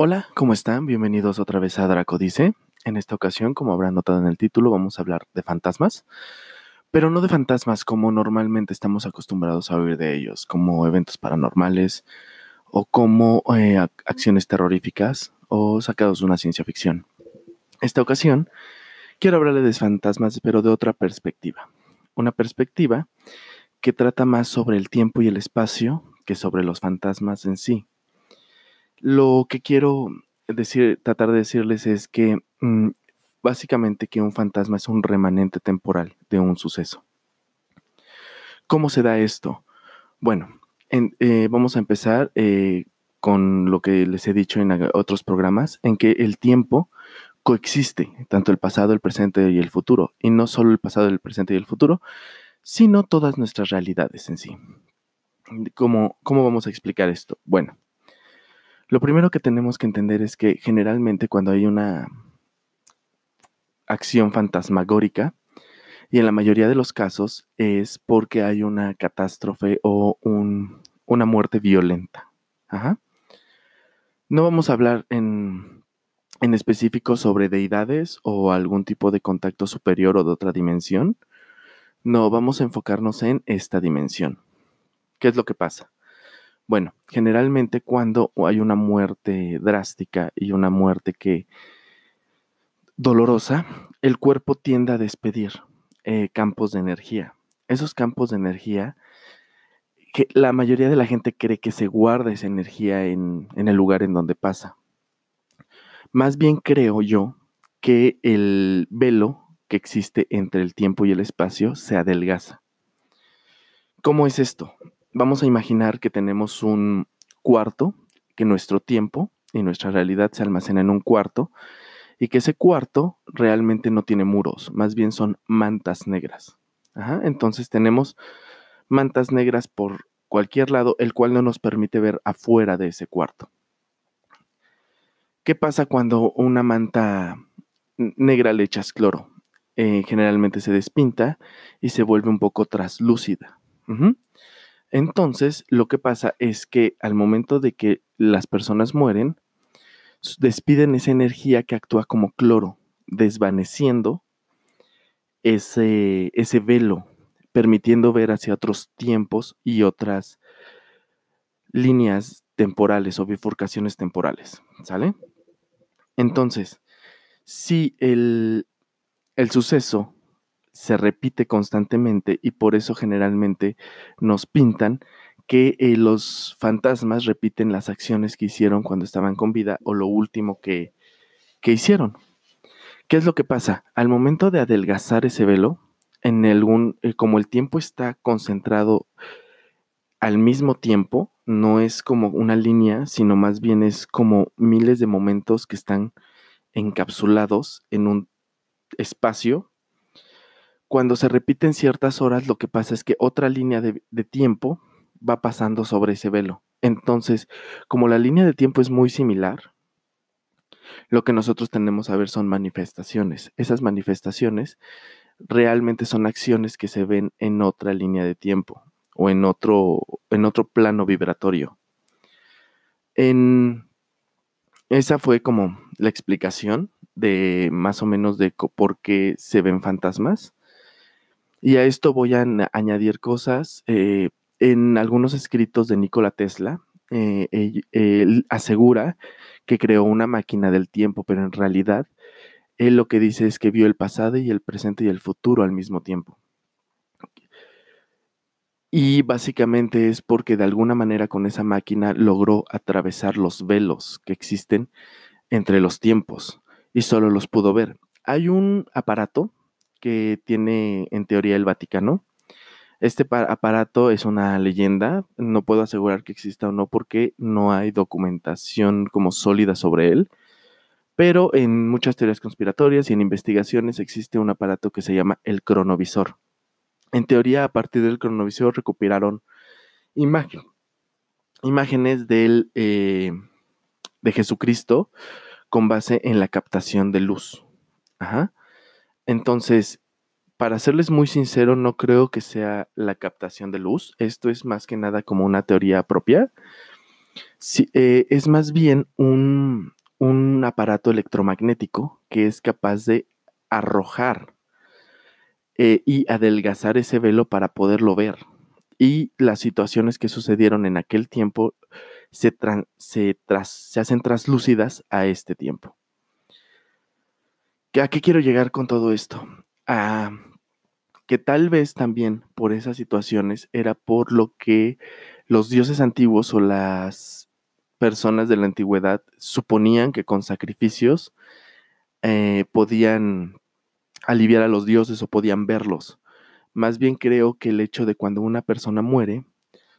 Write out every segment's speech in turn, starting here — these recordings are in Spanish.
Hola, ¿cómo están? Bienvenidos otra vez a Draco Dice. En esta ocasión, como habrán notado en el título, vamos a hablar de fantasmas, pero no de fantasmas como normalmente estamos acostumbrados a oír de ellos, como eventos paranormales o como eh, acciones terroríficas o sacados de una ciencia ficción. Esta ocasión quiero hablarle de fantasmas, pero de otra perspectiva. Una perspectiva que trata más sobre el tiempo y el espacio que sobre los fantasmas en sí. Lo que quiero decir, tratar de decirles es que mm, básicamente que un fantasma es un remanente temporal de un suceso. ¿Cómo se da esto? Bueno, eh, vamos a empezar eh, con lo que les he dicho en otros programas, en que el tiempo coexiste, tanto el pasado, el presente y el futuro, y no solo el pasado, el presente y el futuro, sino todas nuestras realidades en sí. ¿Cómo, cómo vamos a explicar esto? Bueno, lo primero que tenemos que entender es que generalmente cuando hay una acción fantasmagórica, y en la mayoría de los casos es porque hay una catástrofe o una muerte violenta. No vamos a hablar en, en específico sobre deidades o algún tipo de contacto superior o de otra dimensión. No, vamos a enfocarnos en esta dimensión. ¿Qué es lo que pasa? Bueno, generalmente cuando hay una muerte drástica y una muerte que dolorosa, el cuerpo tiende a despedir eh, campos de energía. Esos campos de energía, que la mayoría de la gente cree que se guarda esa energía en, en el lugar en donde pasa. Más bien creo yo que el velo que existe entre el tiempo y el espacio se adelgaza. ¿Cómo es esto? Vamos a imaginar que tenemos un cuarto, que nuestro tiempo y nuestra realidad se almacena en un cuarto y que ese cuarto realmente no tiene muros, más bien son mantas negras. entonces tenemos mantas negras por cualquier lado, el cual no nos permite ver afuera de ese cuarto. ¿Qué pasa cuando una manta negra le echas cloro? Eh, generalmente se despinta y se vuelve un poco traslúcida. Entonces, lo que pasa es que al momento de que las personas mueren, despiden esa energía que actúa como cloro, desvaneciendo ese, ese velo, permitiendo ver hacia otros tiempos y otras líneas temporales o bifurcaciones temporales. ¿Sale? Entonces, si el, el suceso se repite constantemente y por eso generalmente nos pintan que eh, los fantasmas repiten las acciones que hicieron cuando estaban con vida o lo último que, que hicieron. ¿Qué es lo que pasa? Al momento de adelgazar ese velo, en algún, eh, como el tiempo está concentrado al mismo tiempo, no es como una línea, sino más bien es como miles de momentos que están encapsulados en un espacio cuando se repiten ciertas horas, lo que pasa es que otra línea de, tiempo va pasando sobre ese velo. Entonces, como la línea de tiempo es muy similar, lo que nosotros tenemos a ver son manifestaciones. Esas manifestaciones realmente son acciones que se ven en otra línea de tiempo o en otro, en otro plano vibratorio. En, esa fue como la explicación de más o menos de por qué se ven fantasmas. Y a esto voy a añadir cosas. Eh, en algunos escritos de Nikola Tesla, eh, él, asegura que creó una máquina del tiempo, pero en realidad él lo que dice es que vio el pasado y el presente y el futuro al mismo tiempo. Y básicamente es porque de alguna manera con esa máquina logró atravesar los velos que existen entre los tiempos y solo los pudo ver. Hay un aparato que tiene en teoría el Vaticano. Este aparato es una leyenda, no puedo asegurar que exista o no porque no hay documentación como sólida sobre él, pero en muchas teorías conspiratorias y en investigaciones existe un aparato que se llama el cronovisor. En teoría, a partir del cronovisor recuperaron imágenes del, eh, de Jesucristo con base en la captación de luz. Ajá. Entonces, para serles muy sincero, no creo que sea la captación de luz. Esto es más que nada como una teoría propia. Eh, es más bien un, un aparato electromagnético que es capaz de arrojar eh, y adelgazar ese velo para poderlo ver. Y las situaciones que sucedieron en aquel tiempo se, se, se hacen traslúcidas a este tiempo. ¿A qué quiero llegar con todo esto? A que tal vez también por esas situaciones era por lo que los dioses antiguos o las personas de la antigüedad suponían que con sacrificios eh, podían aliviar a los dioses o podían verlos. Más bien creo que el hecho de cuando una persona muere,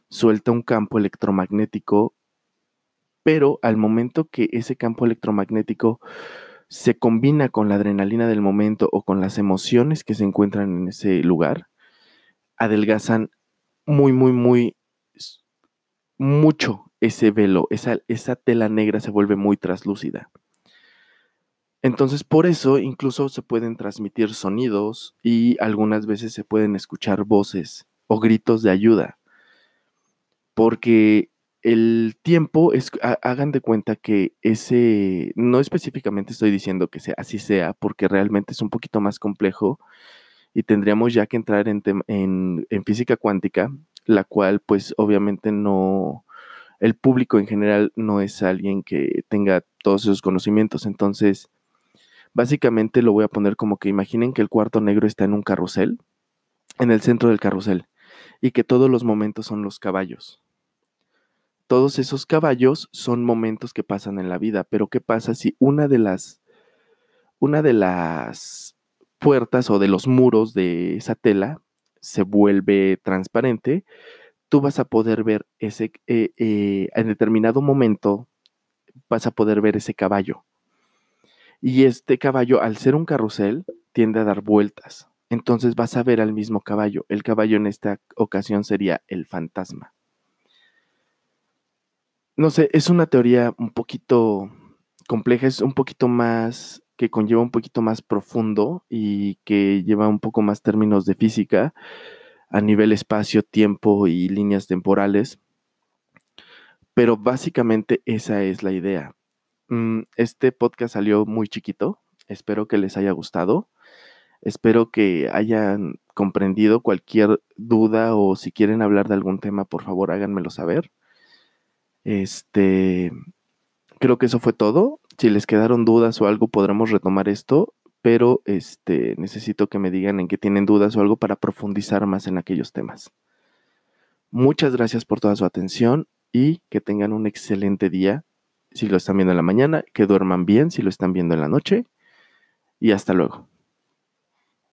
suelta un campo electromagnético, pero al momento que ese campo electromagnético se combina con la adrenalina del momento o con las emociones que se encuentran en ese lugar, adelgazan muy, muy, muy, mucho ese velo, esa, esa tela negra se vuelve muy traslúcida. Entonces, por eso incluso se pueden transmitir sonidos y algunas veces se pueden escuchar voces o gritos de ayuda. Porque el tiempo es, hagan de cuenta que ese, no específicamente estoy diciendo que sea, así sea, porque realmente es un poquito más complejo y tendríamos ya que entrar en, en, en física cuántica, la cual pues obviamente no, el público en general no es alguien que tenga todos esos conocimientos. Entonces, básicamente lo voy a poner como que imaginen que el cuarto negro está en un carrusel, en el centro del carrusel, y que todos los momentos son los caballos. Todos esos caballos son momentos que pasan en la vida, pero ¿qué pasa si una de las una de las puertas o de los muros de esa tela se vuelve transparente tú vas a poder ver ese, eh, eh, en determinado momento, vas a poder ver ese caballo. Y este caballo, al ser un carrusel, tiende a dar vueltas. Entonces vas a ver al mismo caballo. El caballo en esta ocasión sería el fantasma. No sé, es una teoría un poquito compleja, es un poquito más que conlleva un poquito más profundo y que lleva un poco más términos de física a nivel espacio, tiempo y líneas temporales. Pero básicamente esa es la idea. Mm, este podcast salió muy chiquito. Espero que les haya gustado. Espero que hayan comprendido cualquier duda o si quieren hablar de algún tema, por favor háganmelo saber. Este, creo que eso fue todo. Si les quedaron dudas o algo, podremos retomar esto pero este, necesito que me digan en qué tienen dudas o algo para profundizar más en aquellos temas. Muchas gracias por toda su atención y que tengan un excelente día si lo están viendo en la mañana, que duerman bien si lo están viendo en la noche y hasta luego.